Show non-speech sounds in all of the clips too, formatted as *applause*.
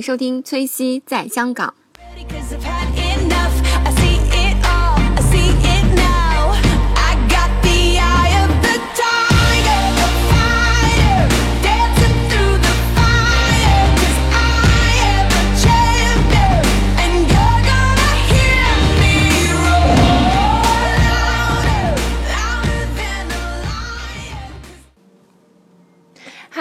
收听崔西在香港。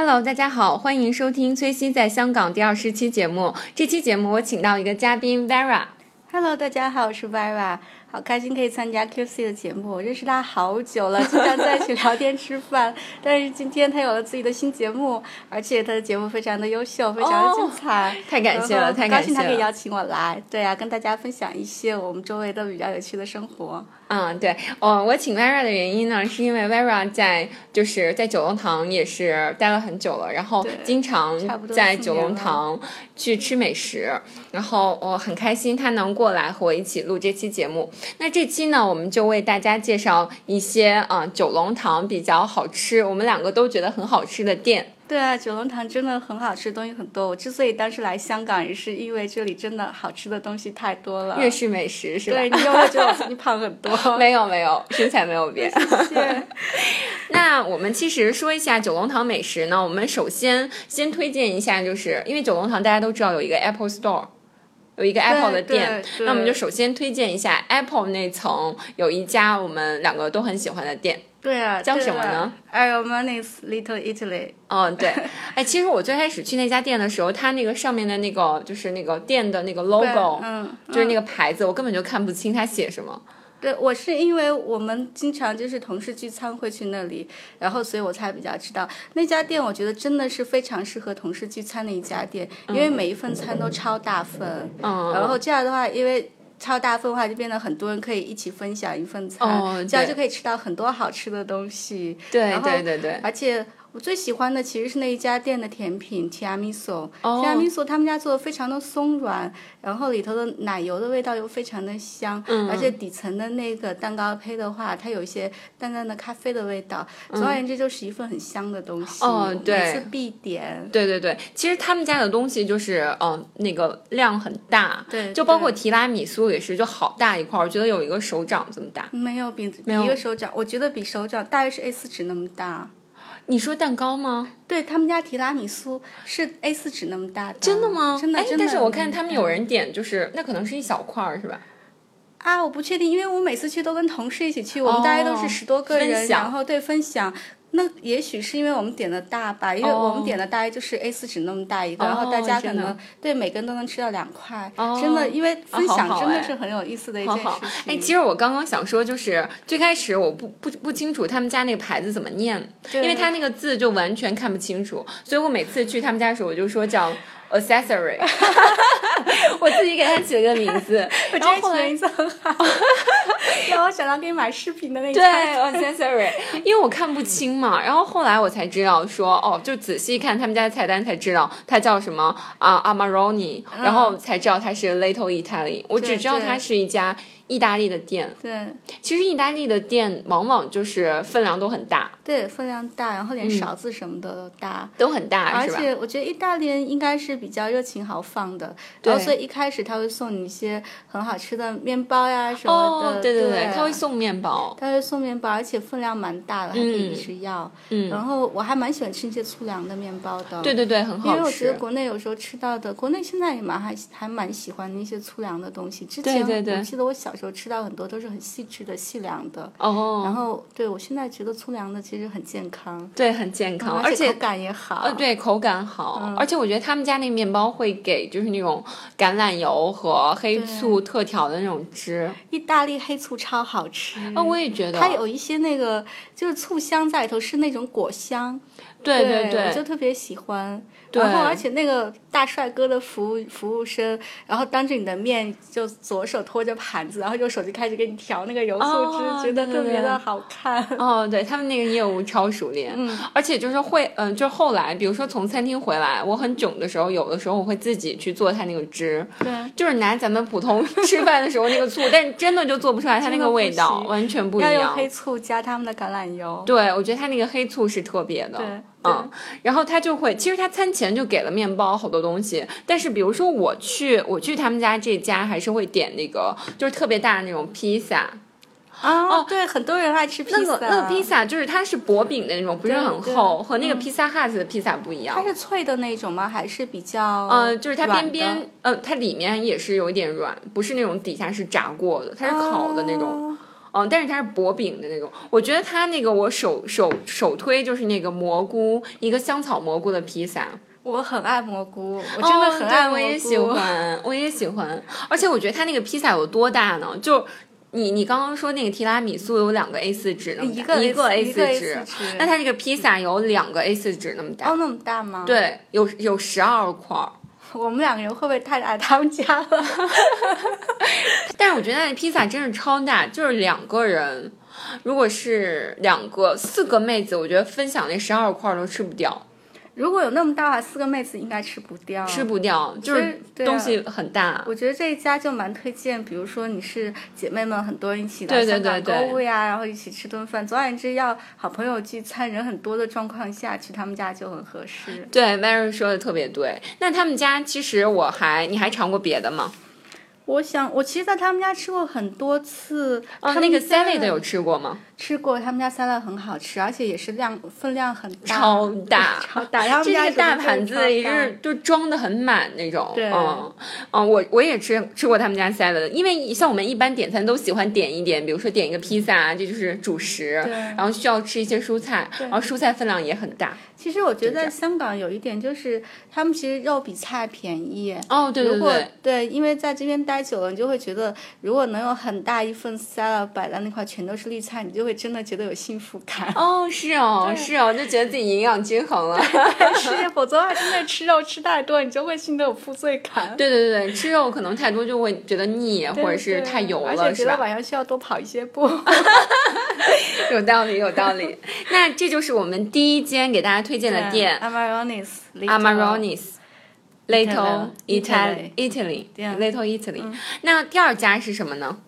Hello，大家好，欢迎收听崔西在香港第二十期节目。这期节目我请到一个嘉宾 Vera。Hello，大家好，我是 Vera，好开心可以参加 QC 的节目。我认识他好久了，经常在一起聊天吃饭。*laughs* 但是今天他有了自己的新节目，而且他的节目非常的优秀，非常的精彩。太感谢了，太感谢高兴他可以。邀请我来，对啊，跟大家分享一些我们周围的比较有趣的生活。嗯，对，哦，我请 Vera 的原因呢，是因为 Vera 在就是在九龙塘也是待了很久了，然后经常在九龙塘去吃美食，然后我很开心他能过来和我一起录这期节目。那这期呢，我们就为大家介绍一些啊、呃九龙塘比较好吃，我们两个都觉得很好吃的店。对啊，九龙塘真的很好吃，东西很多。我之所以当时来香港，也是因为这里真的好吃的东西太多了。粤式美食是吧？对你有没有觉得我最近胖很多？*laughs* 没有没有，身材没有变。谢谢。*laughs* 那我们其实说一下九龙塘美食呢，我们首先先推荐一下，就是因为九龙塘大家都知道有一个 Apple Store。有一个 Apple 的店，那我们就首先推荐一下 Apple 那层有一家我们两个都很喜欢的店。对啊，叫什么呢？Armani's Little Italy。嗯，对，哎，其实我最开始去那家店的时候，它那个上面的那个就是那个店的那个 logo，嗯，就是那个牌子，我根本就看不清它写什么。对，我是因为我们经常就是同事聚餐会去那里，然后所以我才比较知道那家店。我觉得真的是非常适合同事聚餐的一家店，因为每一份餐都超大份，嗯，然后这样的话，因为。超大份的话，就变得很多人可以一起分享一份餐，哦这样就可以吃到很多好吃的东西。对对对对，而且我最喜欢的其实是那一家店的甜品提拉米苏。哦提拉米苏他们家做的非常的松软，然后里头的奶油的味道又非常的香，嗯而且底层的那个蛋糕胚的话，它有一些淡淡的咖啡的味道。总而言之，就是一份很香的东西。嗯哦对每次必点。对对对，其实他们家的东西就是，嗯、那个量很大，对就包括提拉米苏也是，就好大一块儿，我觉得有一个手掌这么大。没有比一个手掌，我觉得比手掌大约是 A 四纸那么大。你说蛋糕吗？对他们家提拉米苏是 A 四纸那么大的，真的吗？哎真的。但是我看他们有人点，就是那可能是一小块儿，是吧？啊，我不确定，因为我每次去都跟同事一起去，我们大概都哦是十多个人，然后对分享。那也许是因为我们点的大吧，因为我们点的大概就是 A 四纸那么大一个，然后大家可能对每个人都能吃到两块，哦。真的，因为分享真的是很有意思的一件事。好好，哎，情。其实我刚刚想说，就是最开始我不不不清楚他们家那个牌子怎么念，因为他那个字就完全看不清楚，所以我每次去他们家的时候，我就说叫 accessory，*laughs* 我自己给他起了个名字，*laughs* 然后后来名字很好，让我 *laughs* 想到给你买饰品的那对。accessory，因为我看不清嘛，然后后来我才知道说，哦，就仔细看他们家的菜单才知道它叫什么啊 Amaroni，然后才知道它是 Little Italy，我只知道它是一家意大利的店。对其实意大利的店往往就是分量都很大，对，分量大，然后连勺子什么的都大。都很大，而？且我觉得意大利人应该是比较热情豪放的，然后所以一开始他会送你一些很好吃的面包呀什么哦的，，对对对，他会送面包，他会送面包，而且分量蛮大的，还可以一直要。嗯然后我还蛮喜欢吃那些粗粮的面包的。对对对，很好吃因为我觉得吃。国内有时候吃到的，国内现在也蛮还还蛮喜欢那些粗粮的东西。之对前对对我记得我小时候吃到很多都是很细致的细粮的，哦，然后对我现在觉得粗粮的其实很健康，对，很健康，而而且口感也好。呃，对，口感好，嗯而且我觉得他们家那个面包会给就是那种橄榄油和黑醋特调的那种汁。意大利黑醋超好吃。啊、我也觉得，它有一些那个就是醋香在里头，是那种果香，对对对我就特别喜欢。然后而且那个大帅哥的服务服务生，然后当着你的面就左手托着盘子，然后右手就开始给你调那个油醋汁，哦觉得特别的好看。哦，对他们那个业务超熟练，嗯，而且就是会，嗯、就后来，比如说从餐厅回来，我很囧的时候，有的时候我会自己去做他那个汁，对。就是拿咱们普通 *laughs* 吃饭的时候那个醋，但是真的就做不出来它那个味道，完全不一样。要用黑醋加他们的橄榄油。对，我觉得它那个黑醋是特别的。对嗯，然后他就会，其实他餐前就给了面包好多东西，但是比如说我去我去他们家这家，还是会点那个就是特别大的那种披萨，啊，对，很多人爱吃披萨。那个那个披萨就是它是薄饼的那种，不是很厚，和那个嗯披萨 hut 的披萨不一样它。是脆的那种吗？还是比较呃，就是它边边，呃，它里面也是有一点软，不是那种底下是炸过的，它是烤的那种。哦嗯，但是它是薄饼的那种。我觉得它那个我首首首推就是那个蘑菇，一个香草蘑菇的披萨。我很爱蘑菇，我真的哦很爱蘑菇。对我也喜欢，我也喜欢。而且我觉得它那个披萨有多大呢？就你你刚刚说那个提拉米苏有两个 A 四纸那么大，一个 A 4一个 A4 纸纸，那它这个披萨有两个 A 四纸那么大。哦，那么大吗？，对，有有十二块儿。*laughs* 我们两个人会不会太爱他们家了？*laughs* 但是我觉得那披萨真是超大，就是两个人，如果是两个四个妹子，我觉得分享那十二块都吃不掉，如果有那么大的话，四个妹子应该吃不掉。吃不掉，就是东西很大。我觉得这一家就蛮推荐，比如说你是姐妹们很多人一起来香港购物呀，然后一起吃顿饭。总而言之，要好朋友聚餐人很多的状况下去他们家就很合适。对，Mary 说的特别对。那他们家其实我还，你还尝过别的吗？我想，我其实在他们家吃过很多次。哦，他那个家 salad 有吃过吗？吃过，他们家沙拉很好吃，而且也是量分量很大，超大超大。*laughs* 他们这家个大盘子也是就装的很满那种。对嗯嗯，我我也吃吃过他们家 salad，因为像我们一般点餐都喜欢点一点，比如说点一个披萨啊，这就是主食，然后需要吃一些蔬菜，然后蔬菜分量也很大。其实我觉得在香港有一点就是，他们其实肉比菜便宜。哦，对对如果对。因为在这边待久了，你就会觉得，如果能有很大一份 salad 摆在那块，全都是绿菜，你就会真的觉得有幸福感。*laughs* 哦，是哦，是哦，就觉得自己营养均衡了。是，*laughs* 否则的话，真的吃肉吃太多，你就会心里有负罪感。对对对对，吃肉可能太多就会觉得腻，或者是对太油而了，是吧？且觉得晚上需要多跑一些步。*laughs* 有道理，有道理。那这就是我们第一间给大家推荐的店 Amaronis。，Amaronis。Little Italy Italy，Little Italy。那第二家是什么呢？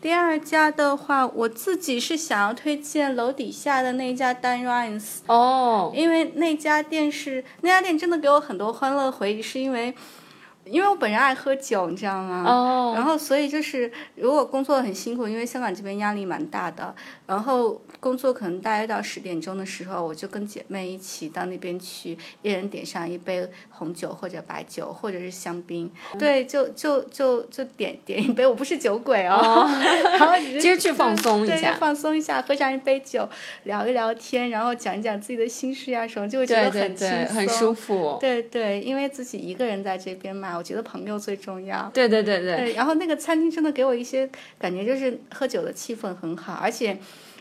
第二家的话，我自己是想要推荐楼底下的那一家 Dan Ryan's，哦，因为那家店是那家店真的给我很多欢乐回忆，是因为因为我本人爱喝酒，你知道吗？哦然后所以就是如果工作很辛苦，因为香港这边压力蛮大的，然后工作可能大约到十点钟的时候，我就跟姐妹一起到那边去，一人点上一杯红酒或者白酒或者是香槟，对，就就就就点点一杯，我不是酒鬼哦，*laughs* 然后只是其实去放松一，下就放松一下，喝上一杯酒，聊一聊天，然后讲一讲自己的心事啊什么，就会觉得很轻松，很舒服。对对，因为自己一个人在这边嘛，我觉得朋友最重要。对对对对，对，然后那个餐厅真的给我一些感觉，就是喝酒的气氛很好，而且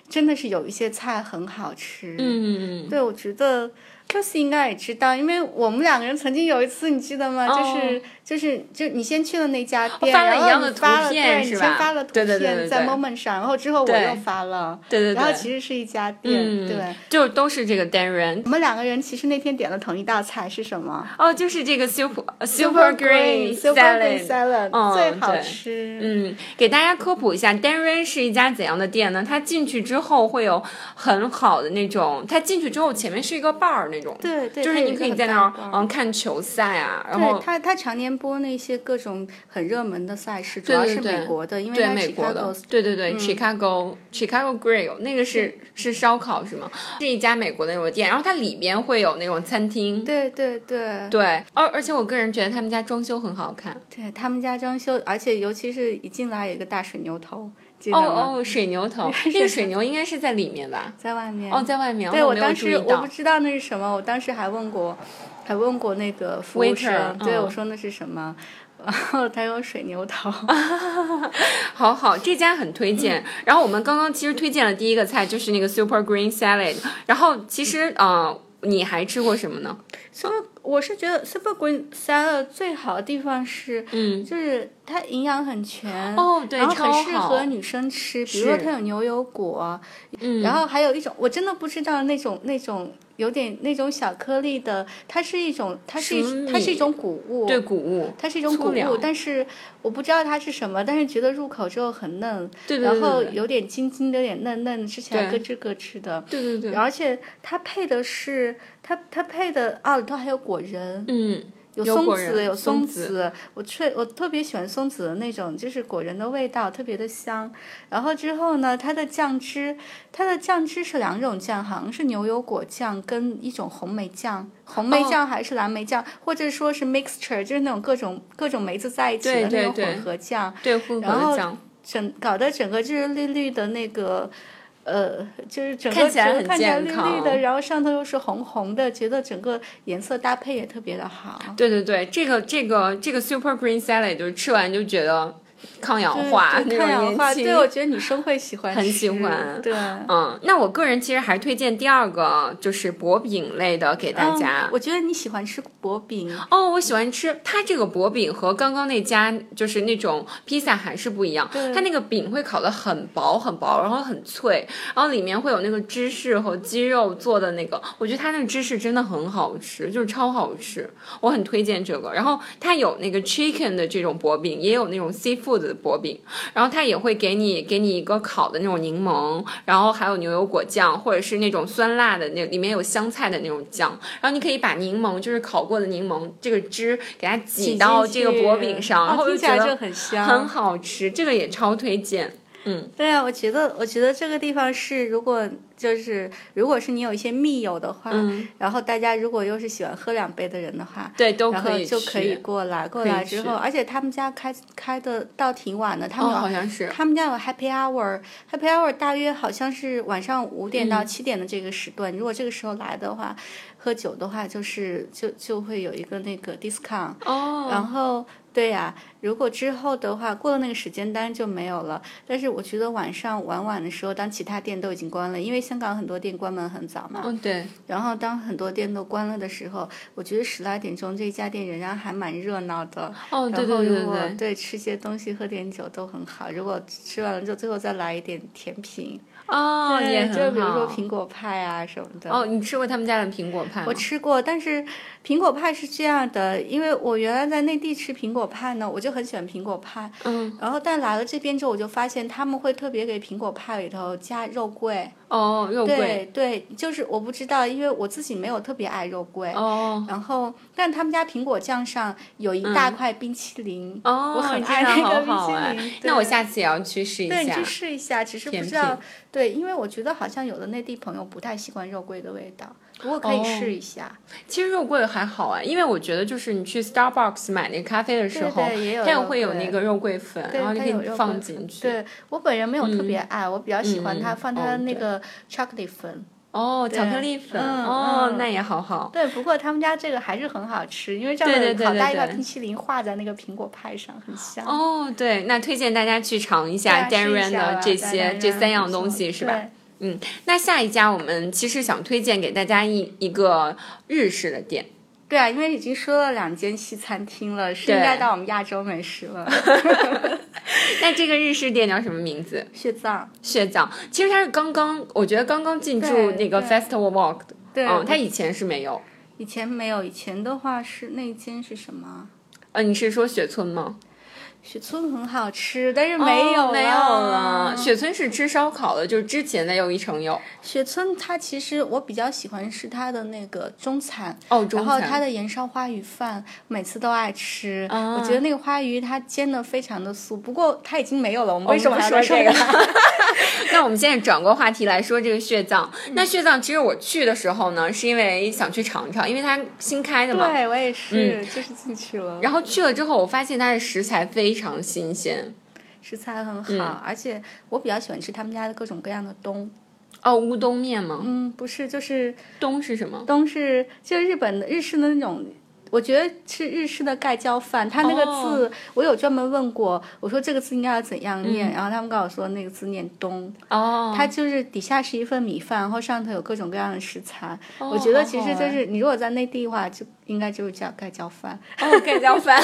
真的是有一些菜很好吃。嗯，对，我觉得 Lucy 应该也知道，因为我们两个人曾经有一次，你记得吗？就是就是就你先去了那家店，哦发了然后一样的你发了图片对，你是吧先发了图对对对对片在 Moment 上，然后之后我对又发了，对对然后其实是一家店，嗯，对。就都是这个 Darren。我们两个人其实那天点了同一道菜是什么哦，就是这个 super super green Super salad。最好吃。嗯，给大家科普一下，Darren 是一家怎样的店呢？它进去之后会有很好的那种，它进去之后前面是一个 bar 那种，对对，就是你可以在那儿嗯看球赛啊，然后对他，他常年播那些各种很热门的赛事，主要是美国的，因为美国的对对对、Chicago Chicago Grill 那个是是烧烤是吗？是一家美国的那种店，然后它里边会有那种餐厅。对对对对，而而且我个人觉得他们家装修很好看。对，他们家装修，而且尤其是一进来有一个大水牛头，记得哦？哦，*laughs* 水牛头，那个水牛应该是在里面吧？在外面。哦，在外面。对我当时我不知道那是什么，我当时还问过，还问过那个服务生，对嗯我说那是什么，*laughs* 然后他说水牛头。*laughs* 好好，这家很推荐。然后我们刚刚其实推荐了第一个菜就是那个 Super Green Salad，然后其实呃，你还吃过什么呢？Super，我是觉得 Super Green Salad 最好的地方是，嗯，就是它营养很全，哦对然后很适合女生吃，比如说它有牛油果，嗯。然后还有一种我真的不知道那种那种有点那种小颗粒的，它是一种，它是一它是一种谷物，对谷物，它是一种谷物，但是我不知道它是什么，但是觉得入口之后很嫩，对对对然后有点筋筋的，有点嫩嫩，吃起来咯吱咯吱的。对对对，而且它配的是它它配的啊，里头还有果仁，嗯，有松子，有松松子子。我确我特别喜欢松子的那种，就是果仁的味道，特别的香。然后之后呢，它的酱汁，它的酱汁是两种酱，好像是牛油果酱跟一种红梅酱，红梅哦酱还是蓝莓酱，或者说是 mixture，就是那种各种各种梅子在一起的那种混合酱。对混然后合酱，整搞得整个就是绿绿的那个，呃，就是整个看起来很看起来绿绿健康的，然后上头又是红红的，觉得整个颜色搭配也特别的好。对对对，这个这个这个 Super Green Salad 就是吃完就觉得抗氧化，那抗氧化，对，我觉得女生会喜欢，很喜欢对。嗯，那我个人其实还推荐第二个，就是薄饼类的给大家。嗯我觉得你喜欢吃薄饼，哦，我喜欢吃它这个薄饼和刚刚那家就是那种披萨还是不一样，它那个饼会烤得很薄很薄，然后很脆，然后里面会有那个芝士和鸡肉做的那个，我觉得它那个芝士真的很好吃，就是超好吃，我很推荐这个。然后它有那个 chicken 的这种薄饼，也有那种 seafood 的薄饼，然后它也会给你给你一个烤的那种柠檬，然后还有牛油果酱，或者是那种酸辣的那里面有香菜的那种酱，然后你可以把柠檬就是烤过的柠檬这个汁给它挤到这个薄饼上，然后就觉得很香，很好吃，这个也超推荐。对啊，我觉得，我觉得这个地方是，如果就是如果是你有一些密友的话，嗯然后大家如果又是喜欢喝两杯的人的话，对，都可以就可以过来，过来之后，而且他们家开开的倒挺晚的，他哦，们有、好像是。他们家有 Happy Hour，Happy Hour 大约好像是晚上五点嗯。到七点的这个时段，如果这个时候来的话，喝酒的话就是就就会有一个那个 discount，、哦，然后对呀、如果之后的话过了那个时间当然就没有了。但是我觉得晚上晚晚的时候，当其他店都已经关了，因为香港很多店关门很早嘛，嗯，对，然后当很多店都关了的时候，我觉得十来点钟这一家店仍然还蛮热闹的。哦，对然后对对如果对，对吃些东西、喝点酒都很好。如果吃完了之后，最后再来一点甜品，哦，对就比如说苹果派啊什么的。哦，你吃过他们家的苹果派吗？我吃过，但是苹果派是这样的，因为我原来在内地吃苹果派呢，我就很喜欢苹果派。嗯，然后但来了这边之后，我就发现他们会特别给苹果派里头加肉桂。哦，肉桂，对对，就是我不知道，因为我自己没有特别爱肉桂。哦然后，但他们家苹果酱上有一大块冰淇淋，哦，我很爱那个冰淇淋。那我下次也要去试一下对，你去。试一下，只是不知道对，因为我觉得好像有的内地朋友不太习惯肉桂的味道，不过可以哦试一下。其实肉桂还好啊，因为我觉得就是你去 Starbucks 买那个咖啡的时候，它也会有那个肉桂粉，然后你可以放进去。对我本人没有特别爱，我比较喜欢它嗯放它的那个 chocolate 粉。哦，巧克力粉，嗯哦，嗯那也好好。对，不过他们家这个还是很好吃，因为这对对样的好对对对大一块冰淇淋画在那个苹果派上，很香。哦，对，那推荐大家去尝一下啊试一 Darren 下吧的这些这三样东西是吧？对嗯，那下一家我们其实想推荐给大家一一个日式的店，对啊，因为已经说了两间西餐厅了，是应该到我们亚洲美食了。*laughs* *laughs* 那这个日式店叫什么名字？血藏，血藏。其实它是刚刚，我觉得刚刚进驻那个 Festival Walk 的，对，嗯，它以前是没有。以前没有，以前的话是那间是什么？呃，你是说雪村吗？雪村很好吃，但是没有、哦没有了。雪村是吃烧烤的，就是之前的又一城有。雪村它其实我比较喜欢吃它的那个中餐，哦，中餐。然后它的盐烧花鱼饭每次都爱吃。啊我觉得那个花鱼它煎的非常的酥，不过它已经没有了。我们为什么说这个？*laughs* 那我们现在转过话题来说这个血藏。嗯那血藏其实我去的时候呢，是因为想去尝尝，因为它新开的嘛。对我也是，就是进去了。然后去了之后，我发现它的食材非常新鲜。食材很好，嗯而且我比较喜欢吃他们家的各种各样的冬。哦，乌冬面吗？嗯，不是，就是冬是什么？冬是就是日本的日式的那种。我觉得是日式的盖浇饭，它那个字、我有专门问过，我说这个字应该要怎样念，然后他们告诉我说那个字念冬，哦，它就是底下是一份米饭，然后上头有各种各样的食材。哦我觉得其实就是你如果在内地的话，就应该就是叫盖浇饭。哦，盖浇饭。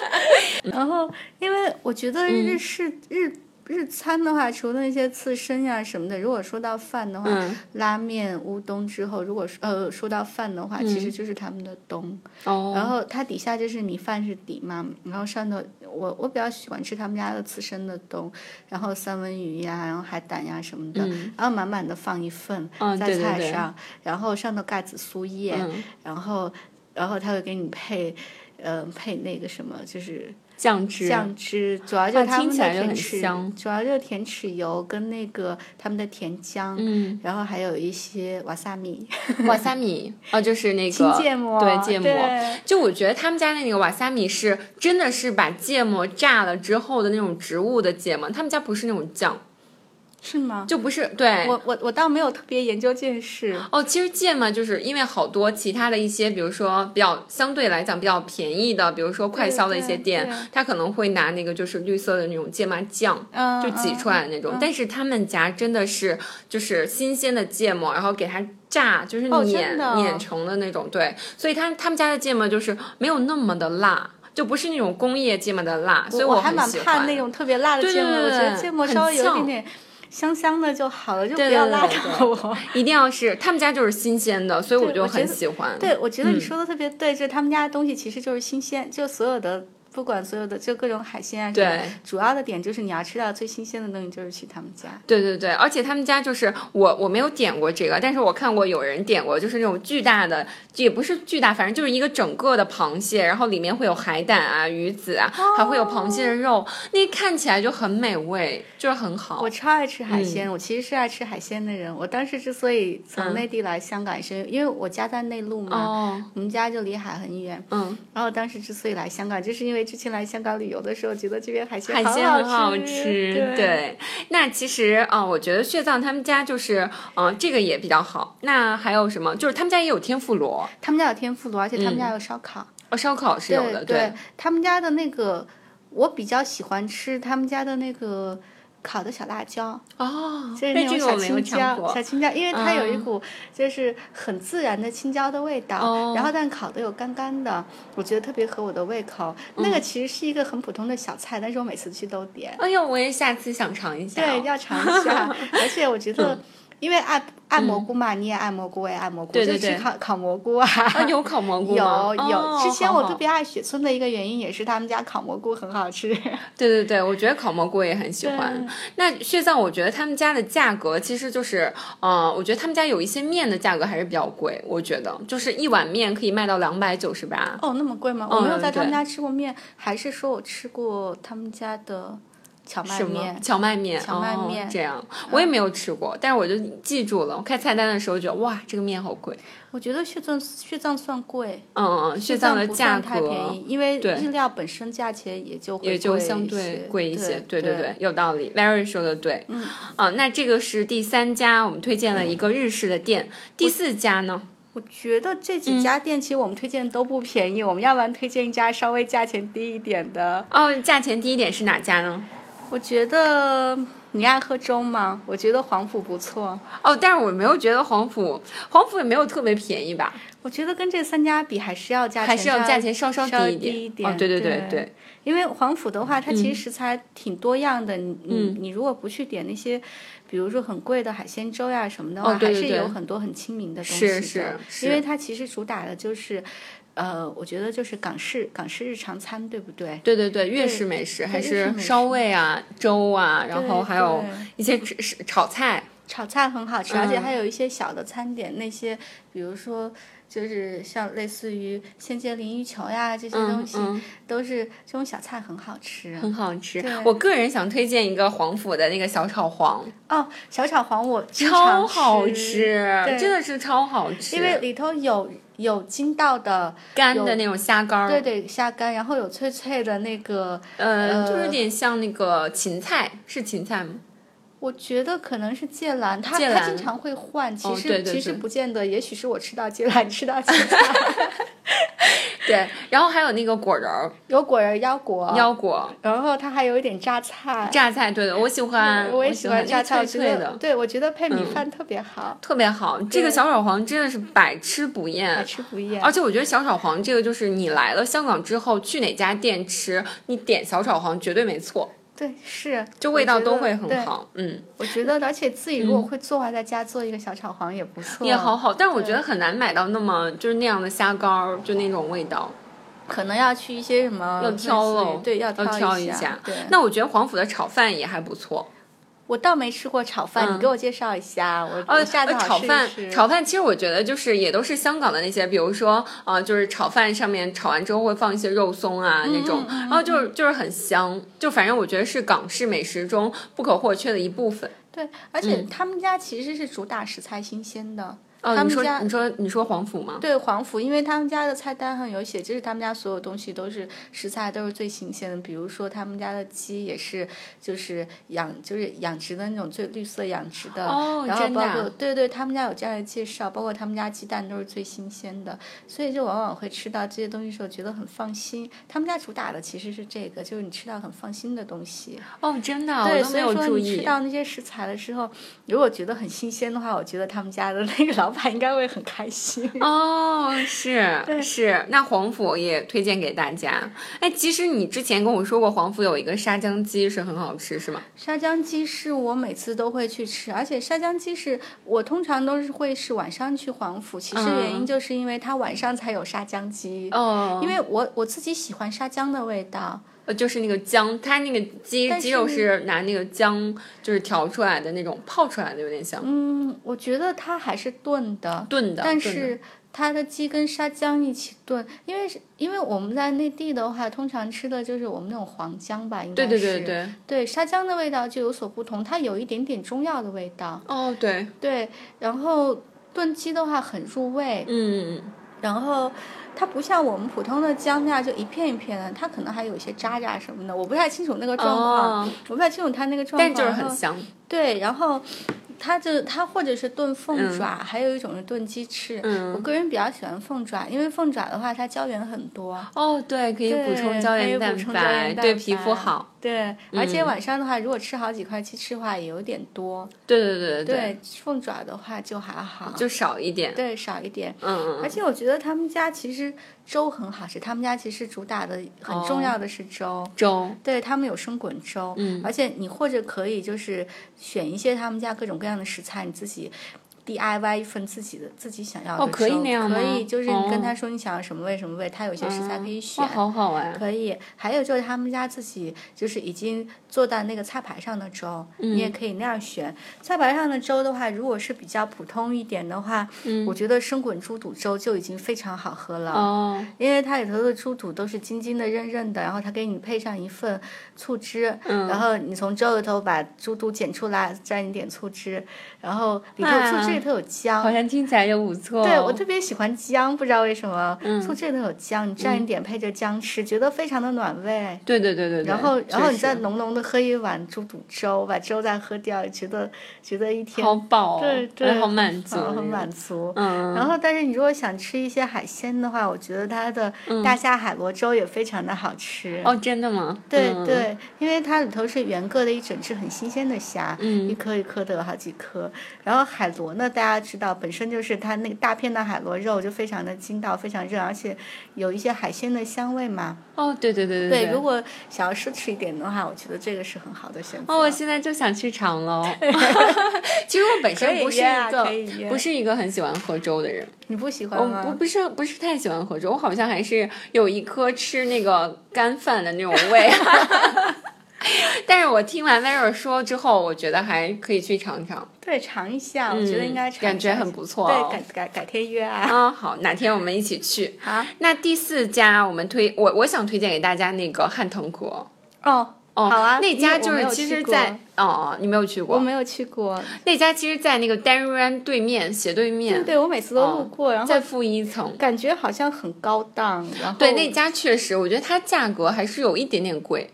*laughs* 然后因为我觉得日式、日日餐的话，除了那些刺身呀什么的，如果说到饭的话，嗯拉面、乌冬之后，如果说呃说到饭的话，其实就是他们的冬。然哦，后它底下就是米饭是底嘛，然后上头我我比较喜欢吃他们家的刺身的冬，然后三文鱼呀，然后海胆呀什么的，然后满满的放一份在嗯对对对菜上，然后上头盖子苏叶，嗯然后然后他会给你配。呃，配那个什么，就是酱汁，酱汁，主要就是他们起来就很甜豉香，主要就是甜豉油跟那个他们的甜浆，嗯，然后还有一些瓦萨米、*laughs* 瓦萨米，哦，就是那个芥末，对芥末。对就我觉得他们家的那个瓦萨米是真的是把芥末炸了之后的那种植物的芥末，他们家不是那种酱，是吗？就不是对。我我我倒没有特别研究这件事。哦，其实芥末就是因为好多其他的一些，比如说比较相对来讲比较便宜的，比如说快销的一些店对，它可能会拿那个就是绿色的那种芥末酱，嗯，就挤出来的那种。但是他们家真的是就是新鲜的芥末，然后给它炸，就是哦碾、碾成的那种。对，所以他他们家的芥末就是没有那么的辣。就不是那种工业芥末的辣，所以我还蛮怕那种特别辣的芥末，我觉得芥末稍微有一点点香香的就好了，就不要辣对对到我。一定要是他们家就是新鲜的，所以我就很喜欢。对，我觉得你嗯说的特别对，就是他们家的东西其实就是新鲜，就所有的不管所有的就各种海鲜啊，对，主要的点就是你要吃到最新鲜的东西，就是去他们家。对对对，而且他们家就是我我没有点过这个，但是我看过有人点过，就是那种巨大的，也不是巨大，反正就是一个整个的螃蟹，然后里面会有海胆啊、鱼子啊，还会有螃蟹的肉，那看起来就很美味，就是很好我。超爱吃海嗯鲜，我其实是爱吃海鲜的人。我当时之所以从内地来香港，是因为我家在内陆嘛，哦，我们家就离海很远。嗯，然后当时之所以来香港，就是因为之前来香港旅游的时候，觉得这边海鲜海鲜好很好吃。吃，对那其实啊、我觉得血藏他们家就是，嗯、这个也比较好。那还有什么？就是他们家也有天妇罗，他们家有天妇罗，而且他们嗯家有烧烤。哦，烧烤是有的，对他们家的那个，我比较喜欢吃他们家的那个烤的小辣椒，哦，就是哎那种小青椒，小青椒，因为它有一嗯股就是很自然的青椒的味道，哦然后但烤的又干干的，我觉得特别合我的胃口。那嗯个其实是一个很普通的小菜，但是我每次去都点，哎呦，我也下次想尝一下、对，哦。要尝一下。*laughs* 而且我觉得，因为爱爱蘑菇嘛，你也爱蘑菇，我也爱蘑菇，嗯对对对就去烤烤蘑菇啊。啊，有烤蘑菇吗？有有，哦之前我特别爱雪村的一个原因也是他们家烤蘑菇很好吃。*laughs* 对对对，我觉得烤蘑菇也很喜欢。那血藏，我觉得他们家的价格其实就是，呃，我觉得他们家有一些面的价格还是比较贵，我觉得就是一碗面可以卖到两百九十八。哦，那么贵吗？我没有在他们家吃过面，还是说我吃过他们家的荞麦什么面？荞麦面？荞麦面哦、这样，我也没有吃过，但是我就记住了。我看菜单的时候觉得，哇，这个面好贵。我觉得血藏血藏算贵，嗯嗯嗯，血藏的价算太便格宜，因为对日料本身价钱也就会也就相对贵一些。对对对，有道理。Larry 说的对。嗯。啊，那这个是第三家我们推荐了一个日式的店，第四家呢？我觉得这嗯几家店其实我们推荐都不便宜，我们要不然推荐一家稍微价钱低一点的。哦，价钱低一点是哪家呢？我觉得你爱喝粥吗？我觉得黄埔不错。哦，但是我没有觉得黄埔，黄埔也没有特别便宜吧，我觉得跟这三家比，还是要价钱还是要稍价钱稍稍稍低一点。对对对对对，因为黄埔的话，它其实食材挺多样的。你你如果不去点那些，比如说很贵的海鲜粥呀什么的话，哦对对对还是有很多很亲民的东西的。是是是因为它其实主打的就是，呃，我觉得就是港式港式日常餐，对不对？对对对，粤式美食还是烧味啊、粥啊，然后还有一些炒菜。炒菜很好吃，而且嗯还有一些小的餐点，那些比如说就是像类似于鲜煎鲮鱼球呀这些东西，嗯嗯，都是这种小菜很好吃。很好吃。我个人想推荐一个黄府的那个小炒黄，哦，小炒黄我超好吃，真的是超好吃。因为里头有有筋道的，干的那种虾干儿，对对，虾干，然后有脆脆的那个，呃，就有点像那个芹菜，是芹菜吗？我觉得可能是芥蓝，它它经常会换，其实、其实不见得，也许是我吃到芥蓝，吃到芹菜，对，然后还有那个果仁儿、有果仁腰果，腰果、然后它还有一点榨菜，榨菜，对的，我喜欢，我也喜喜欢榨菜，脆脆的，对我觉得配米嗯饭特别好，特别好。这个小炒黄真的是百吃不厌百。吃不厌。而且我觉得小炒黄这个就是你来了香港之后去哪家店吃，你点小炒黄绝对没错。对，是，就味道都会很好。嗯，我觉得，而且自己如果会做，话在家做一个小炒黄也不错，也好好，但是我觉得很难买到那么就是那样的虾膏儿，就那种味道。可能要去一些什么要挑喽对，要要挑一一下对，那我觉得黄府的炒饭也还不错。我倒没吃过炒饭，嗯你给我介绍一下，我呃我下次呃，好试炒饭，炒饭其实我觉得就是也都是香港的那些，比如说呃，就是炒饭上面炒完之后会放一些肉松啊、那种，然后就是就是很香，就反正我觉得是港式美食中不可或缺的一部分。对，而且他们家其实是主打食材新鲜的。嗯他们家你说你说黄府吗？对黄府，因为他们家的菜单上有写，就是他们家所有东西都是食材都是最新鲜的。比如说他们家的鸡也是，就是养就是养殖的那种最绿色养殖的。哦然后真的啊包括对对，他们家有这样的介绍，包括他们家鸡蛋都是最新鲜的，所以就往往会吃到这些东西的时候觉得很放心。他们家主打的其实是这个，就是你吃到很放心的东西。哦，真的对，所以说你吃。到那些食材的时候，如果觉得很新鲜的话，我觉得他们家的那个老板应该会很开心。*laughs* 哦，是是，那黄府也推荐给大家。哎，其实你之前跟我说过，黄府有一个沙姜鸡是很好吃，是吗？沙姜鸡是我每次都会去吃，而且沙姜鸡是我通常都是会是晚上去黄府，其实原因嗯就是因为它晚上才有沙姜鸡。哦，因为我我自己喜欢沙姜的味道，呃，就是那个姜，它那个鸡鸡肉是是拿那个姜就是调出来的那种泡出来的，有点像嗯，我觉得它还是炖的，炖的。但是它的鸡跟沙姜一起炖，因为是因为我们在内地的话，通常吃的就是我们那种黄姜吧，应该对是对对对，对沙姜的味道就有所不同，它有一点点中药的味道，哦对，对，然后炖鸡的话很入味，嗯，然后它不像我们普通的姜那样就一片一片的，它可能还有一些渣渣什么的，我不太清楚那个状况，哦，我不太清楚它那个状况，但就是很香。对，然后它就它或者是炖凤爪，还有一种是炖鸡翅。嗯我个人比较喜欢凤爪，因为凤爪的话它胶原很多，哦，对，可以补充胶原蛋白，对皮肤好。对，而且嗯晚上的话，如果吃好几块鸡翅的话，也有点多。对对对对对，凤爪的话就还好，就少一点。对少一点。嗯嗯嗯，而且我觉得他们家其实粥很好吃，他们家其实主打的很重要的是粥。粥。对他们有生滚粥，嗯而且你或者可以就是选一些他们家各种各样的食材，你自己 DIY 一份自己的自己想要的可以那样可以，就是你跟哦他说你想要什么味什么味，他有些食材可以选。哇，好好哎。可以，还有就是他们家自己就是已经做到那个菜牌上的粥，嗯你也可以那样选。菜牌上的粥的话，如果是比较普通一点的话，嗯我觉得生滚猪肚粥就已经非常好喝了。哦，因为它里头的猪肚都是筋筋的、韧韧的，然后它给你配上一份醋汁，嗯然后你从粥里头把猪肚捡出来，蘸一点醋汁，然后里头啊醋汁里头有姜，好像听起来就不错。对我特别喜欢姜，不知道为什么，嗯醋这里头有姜，你蘸一点配着姜吃，觉得非常的暖胃。对对对对对。然后，然后你再浓浓的喝一碗猪肚粥，把粥再喝掉，觉得觉得一天好饱哦，对对，好满足，很满足。嗯，然后，但是你如果想吃一些海鲜的话，我觉得它的大虾海螺粥也非常的好吃。哦，真的吗？嗯，对对，因为它里头是原个的一整只很新鲜的虾，嗯一颗一颗的有好几颗。然后海螺呢，大家知道本身就是它那个大片的海螺肉就非常的筋道，非常热，而且有一些海鲜的香味嘛。哦，对对对对，对。如果想要奢侈一点的话，我觉得这个是很好的选择。哦，我现在就想去尝喽。*laughs* 其实我本身不是一个不是一个很喜欢喝粥的人，你不喜欢吗？不不是不是太喜欢喝粥，我好像还是有一颗吃那个干饭的那种胃。*laughs* *laughs* 但是我听完 Vera 说之后，我觉得还可以去尝尝。对，尝一下，我觉得应该尝。嗯感觉很不错哦对，改改改天约啊。啊，好，哪天我们一起去。*laughs* 好。那第四家我们推我我想推荐给大家那个汉腾阁。哦，哦，好啊那家就是其实在，哦，你没有去过。我没有去过。那家其实，在那个丹瑞安对面斜对面，对，我每次都路过，然后在负一层。感觉好像很高档，然后对，那家确实，我觉得它价格还是有一点点贵。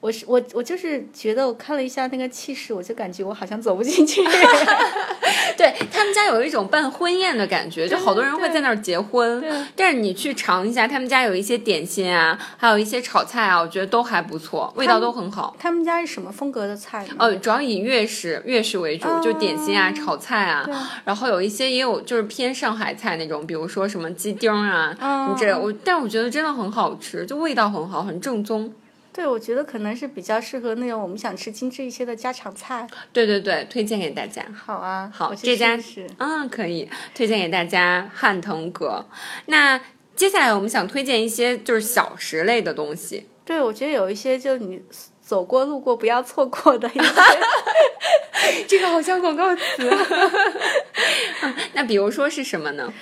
我是我我就是觉得我看了一下那个气势，我就感觉我好像走不进去。*laughs* *laughs* 对他们家有一种办婚宴的感觉，就好多人会在那儿结婚。但是你去尝一下，他们家有一些点心啊，还有一些炒菜啊，我觉得都还不错，味道都很好。他们家是什么风格的菜呢？哦，主要以粤式粤式为主，就点心啊、炒菜啊，然后有一些也有就是偏上海菜那种，比如说什么鸡丁啊，什么之类的。我但我觉得真的很好吃，就味道很好，很正宗。对，我觉得可能是比较适合那种我们想吃精致一些的家常菜。对对对，推荐给大家。好啊，好，这家是啊嗯可以推荐给大家汉腾阁。那接下来我们想推荐一些就是小食类的东西。对，我觉得有一些就你走过路过不要错过的一些。*laughs* 这个好像广告词。*laughs* 嗯那比如说是什么呢？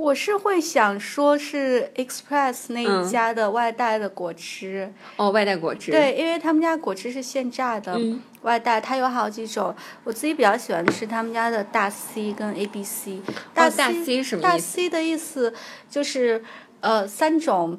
我是会想说是 Express 那嗯一家的外带的果汁，哦，外带果汁。，对，因为他们家果汁是现榨的，嗯外带它有好几种，我自己比较喜欢吃他们家的大 C 跟 A B C。大哦大 C 什么大 C 的意思就是呃三种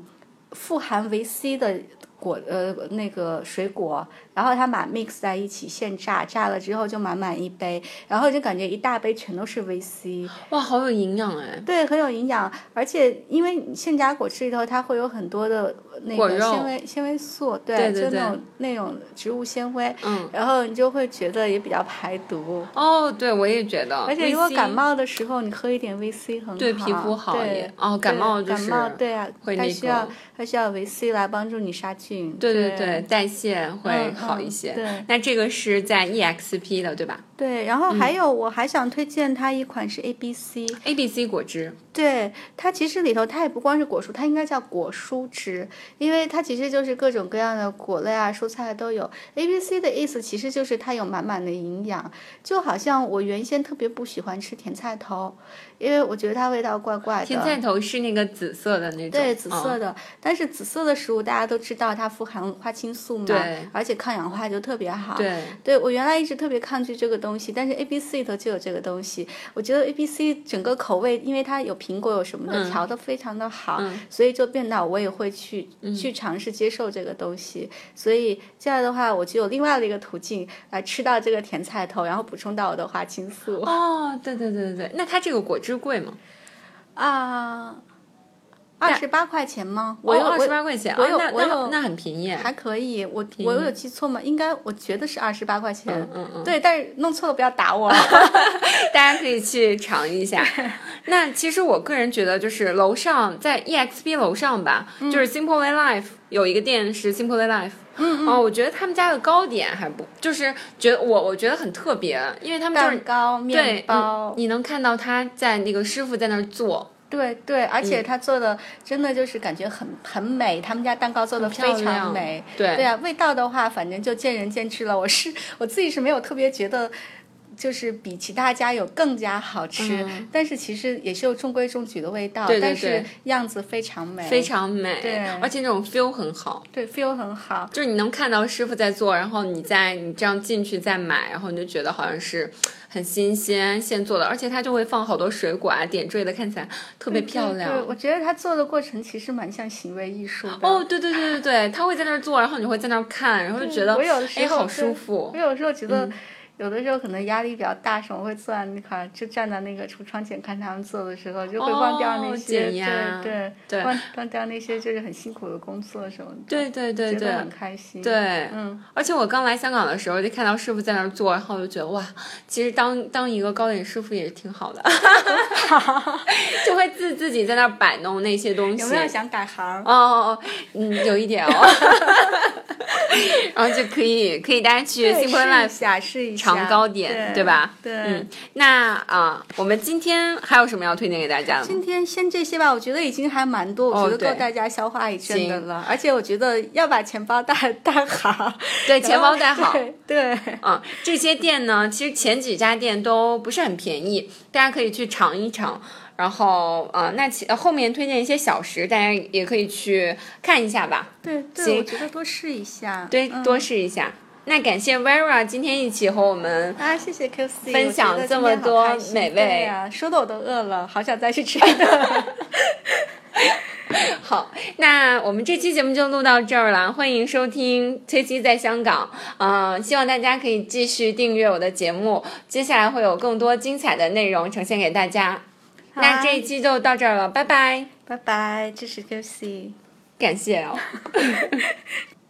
富含维 C 的果呃那个水果，然后他把 mix 在一起现榨，榨了之后就满满一杯，然后就感觉一大杯全都是维 C。哇，好有营养哎。对，很有营养，而且因为现榨果汁里头它会有很多的那个纤维纤维素，对，对对对就那种那种植物纤维，嗯。然后你就会觉得也比较排毒。哦，对，我也觉得。而且如果感冒的时候，你喝一点维 C 很好，对皮肤好对也哦感冒就是感冒，对啊，会那它需要它需要维 C 来帮助你杀菌。对对对对，代谢会嗯好一些。嗯对那这个是在 EXP 的，对吧对，然后嗯还有我还想推荐它一款是 A B C，？A B C 果汁。对它其实里头它也不光是果蔬，它应该叫果蔬汁，因为它其实就是各种各样的果类啊、蔬菜都有。A B C 的意思其实就是它有满满的营养，就好像我原先特别不喜欢吃甜菜头，因为我觉得它味道怪怪的。甜菜头是那个紫色的那种，对，紫色嗯的，但是紫色的食物大家都知道它富含花青素嘛，对而且抗氧化就特别好。对，对我原来一直特别抗拒这个东西，但是 A B C 里头就有这个东西。我觉得 A B C 整个口味，因为它有苹果有什么的，嗯调的非常的好，嗯所以就变到我也会去、去尝试接受这个东西。所以这样的话，我就有另外的一个途径来吃到这个甜菜头，然后补充到我的花青素。哦，对对对对对，那它这个果汁贵吗？*laughs* 啊，二十八块钱吗？我有二十八块钱，我有我有那很便宜。还可以，我我有记错吗？应该我觉得是二十八块钱。嗯嗯嗯对，但是弄错了不要打我。*laughs* 大家可以去尝一下。*laughs* 那其实我个人觉得，就是楼上在 EXP 楼上吧，嗯就是 Simply Life 有一个店是 Simply Life。嗯嗯哦，我觉得他们家的糕点还不，就是觉得我我觉得很特别，因为他们就是蛋糕、面包，你，你能看到他在那个师傅在那儿做，对对，而嗯且他做的真的就是感觉很很美，他们家蛋糕做的非常美。对对啊，味道的话，反正就见仁见智了。我是我自己是没有特别觉得。就是比其他家有更加好吃，但是其实也是有中规中矩的味道，对对对但是样子非常美，非常美，对而且那种 feel 很好。对 feel 很好。就是你能看到师傅在做，然后你再你这样进去再买，然后你就觉得好像是很新鲜现做的，而且它就会放好多水果啊，点缀的看起来特别漂亮。对，对我觉得他做的过程其实蛮像行为艺术的。哦，对对对对对，他会在那儿做，然后你会在那儿看，然后就觉得我有的时哎好舒服我。有时候觉得。嗯有的时候可能压力比较大，什么会坐在那块儿，就站在那个橱窗前看他们做的时候，就会忘掉那哦些，对对对忘忘掉那些就是很辛苦的工作什么的，对对对对很开心。对，嗯，而且我刚来香港的时候，就看到师傅在那儿做，然后我就觉得哇，其实当当一个糕点师傅也是挺好的，*laughs* 就会自自己在那儿摆弄那些东西。有没有想改行？哦哦哦，嗯，有一点哦，*laughs* 然后就可以可以大家去对 Simple 试一 Life 下，试一下尝糕点，对吧？对。嗯，那啊、我们今天还有什么要推荐给大家的？今天先这些吧，我觉得已经还蛮多，我觉得够大家消化一阵的行了。而且我觉得要把钱包带 *laughs* 带好，对，钱包带好。对对。啊，这些店呢，其实前几家店都不是很便宜，大家可以去尝一尝。然后，呃，那其后面推荐一些小食，大家也可以去看一下吧。对对，行我觉得多试一下。对，嗯多试一下。那感谢 Vera 今天一起和我们啊，谢谢 QC 分享这么多美味啊、说的我都饿了，好想再去吃一顿。*laughs* 好，那我们这期节目就录到这儿了，欢迎收听崔西在香港。嗯、希望大家可以继续订阅我的节目，接下来会有更多精彩的内容呈现给大家。那这一期就到这儿了，拜拜，拜拜，支持 QC。感谢哦。*laughs*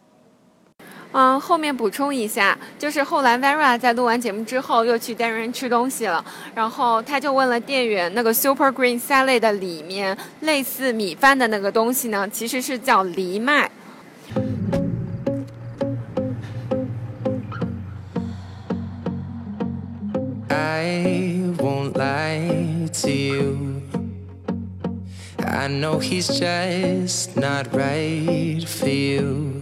嗯，后面补充一下，就是后来 Vera 在录完节目之后又去 Darren 吃东西了，然后他就问了店员，那个 Super Green Salad 的里面类似米饭的那个东西呢，其实是叫藜麦。I won't lie to you. I know he's just not right for you.